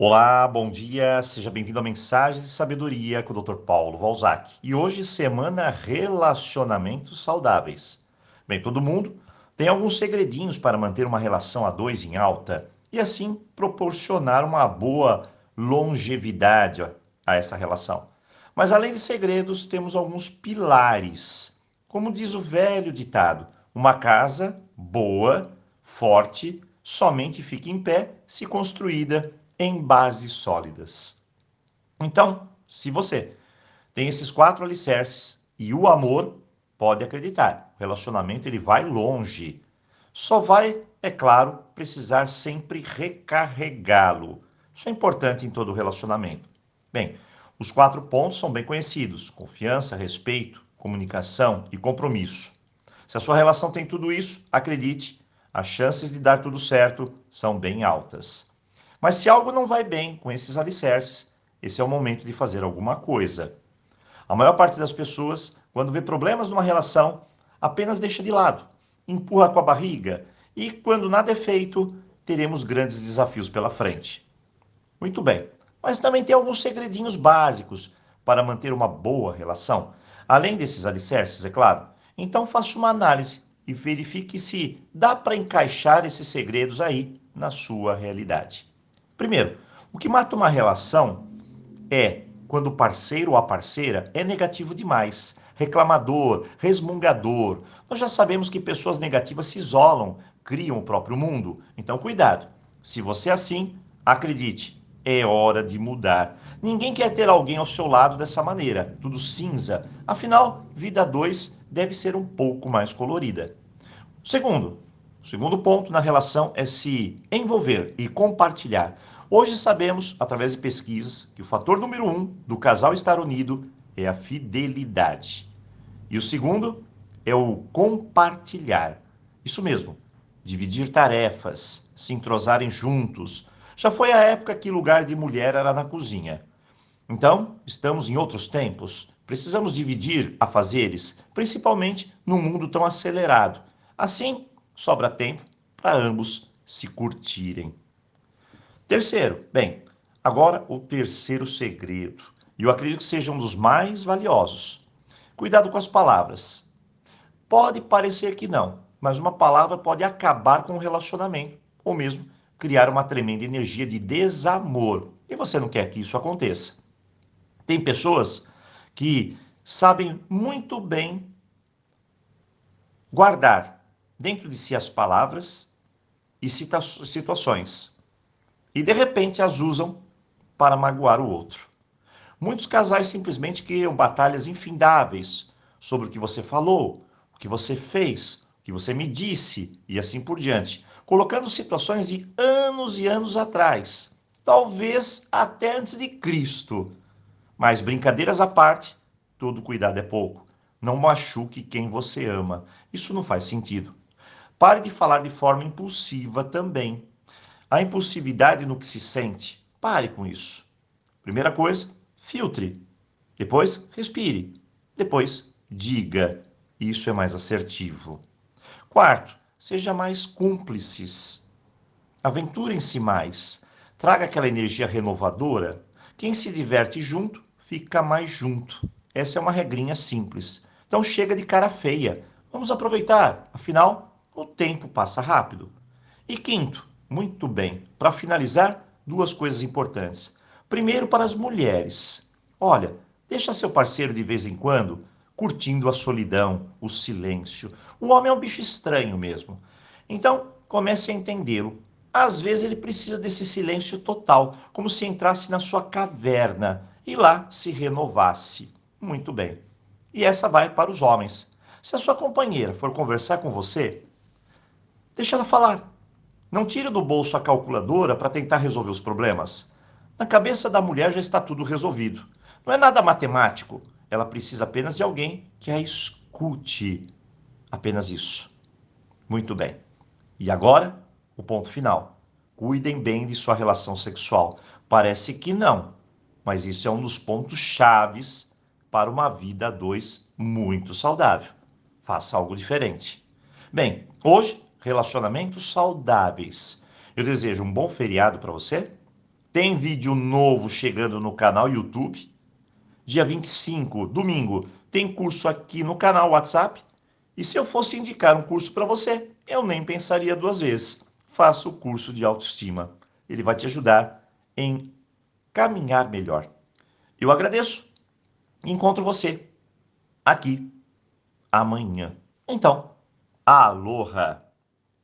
Olá, bom dia, seja bem-vindo a Mensagens de Sabedoria com o Dr. Paulo Valzac. E hoje, semana Relacionamentos Saudáveis. Bem, todo mundo tem alguns segredinhos para manter uma relação a dois em alta e assim proporcionar uma boa longevidade a essa relação. Mas além de segredos, temos alguns pilares. Como diz o velho ditado, uma casa boa, forte, somente fica em pé se construída em bases sólidas. Então, se você tem esses quatro alicerces e o amor, pode acreditar, o relacionamento ele vai longe. Só vai, é claro, precisar sempre recarregá-lo. Isso é importante em todo relacionamento. Bem, os quatro pontos são bem conhecidos: confiança, respeito, comunicação e compromisso. Se a sua relação tem tudo isso, acredite, as chances de dar tudo certo são bem altas. Mas se algo não vai bem com esses alicerces, esse é o momento de fazer alguma coisa. A maior parte das pessoas, quando vê problemas numa relação, apenas deixa de lado, empurra com a barriga e, quando nada é feito, teremos grandes desafios pela frente. Muito bem, mas também tem alguns segredinhos básicos para manter uma boa relação, além desses alicerces, é claro. Então faça uma análise e verifique se dá para encaixar esses segredos aí na sua realidade. Primeiro, o que mata uma relação é quando o parceiro ou a parceira é negativo demais, reclamador, resmungador. Nós já sabemos que pessoas negativas se isolam, criam o próprio mundo. Então, cuidado. Se você é assim, acredite, é hora de mudar. Ninguém quer ter alguém ao seu lado dessa maneira, tudo cinza. Afinal, vida 2 deve ser um pouco mais colorida. Segundo, o segundo ponto na relação é se envolver e compartilhar. Hoje sabemos, através de pesquisas, que o fator número um do casal estar unido é a fidelidade. E o segundo é o compartilhar. Isso mesmo, dividir tarefas, se entrosarem juntos. Já foi a época que lugar de mulher era na cozinha. Então, estamos em outros tempos. Precisamos dividir afazeres, principalmente num mundo tão acelerado. Assim, sobra tempo para ambos se curtirem. Terceiro, bem, agora o terceiro segredo, e eu acredito que seja um dos mais valiosos. Cuidado com as palavras. Pode parecer que não, mas uma palavra pode acabar com o relacionamento, ou mesmo criar uma tremenda energia de desamor. E você não quer que isso aconteça. Tem pessoas que sabem muito bem guardar dentro de si as palavras e situações. E de repente as usam para magoar o outro. Muitos casais simplesmente criam batalhas infindáveis sobre o que você falou, o que você fez, o que você me disse e assim por diante, colocando situações de anos e anos atrás, talvez até antes de Cristo. Mas brincadeiras à parte, todo cuidado é pouco. Não machuque quem você ama. Isso não faz sentido. Pare de falar de forma impulsiva também. A impulsividade no que se sente. Pare com isso. Primeira coisa, filtre. Depois, respire. Depois, diga. Isso é mais assertivo. Quarto, seja mais cúmplices. Aventurem-se mais. Traga aquela energia renovadora. Quem se diverte junto, fica mais junto. Essa é uma regrinha simples. Então chega de cara feia. Vamos aproveitar. Afinal, o tempo passa rápido. E quinto, muito bem, para finalizar, duas coisas importantes. Primeiro, para as mulheres. Olha, deixa seu parceiro de vez em quando curtindo a solidão, o silêncio. O homem é um bicho estranho mesmo. Então, comece a entendê-lo. Às vezes ele precisa desse silêncio total, como se entrasse na sua caverna e lá se renovasse. Muito bem. E essa vai para os homens. Se a sua companheira for conversar com você, Deixa ela falar. Não tire do bolso a calculadora para tentar resolver os problemas. Na cabeça da mulher já está tudo resolvido. Não é nada matemático. Ela precisa apenas de alguém que a escute. Apenas isso. Muito bem. E agora, o ponto final. Cuidem bem de sua relação sexual. Parece que não, mas isso é um dos pontos chaves para uma vida a dois muito saudável. Faça algo diferente. Bem, hoje relacionamentos saudáveis. Eu desejo um bom feriado para você tem vídeo novo chegando no canal YouTube. Dia 25, domingo, tem curso aqui no canal WhatsApp. E se eu fosse indicar um curso para você, eu nem pensaria duas vezes. Faça o curso de autoestima. Ele vai te ajudar em caminhar melhor. Eu agradeço. Encontro você aqui amanhã. Então, aloha!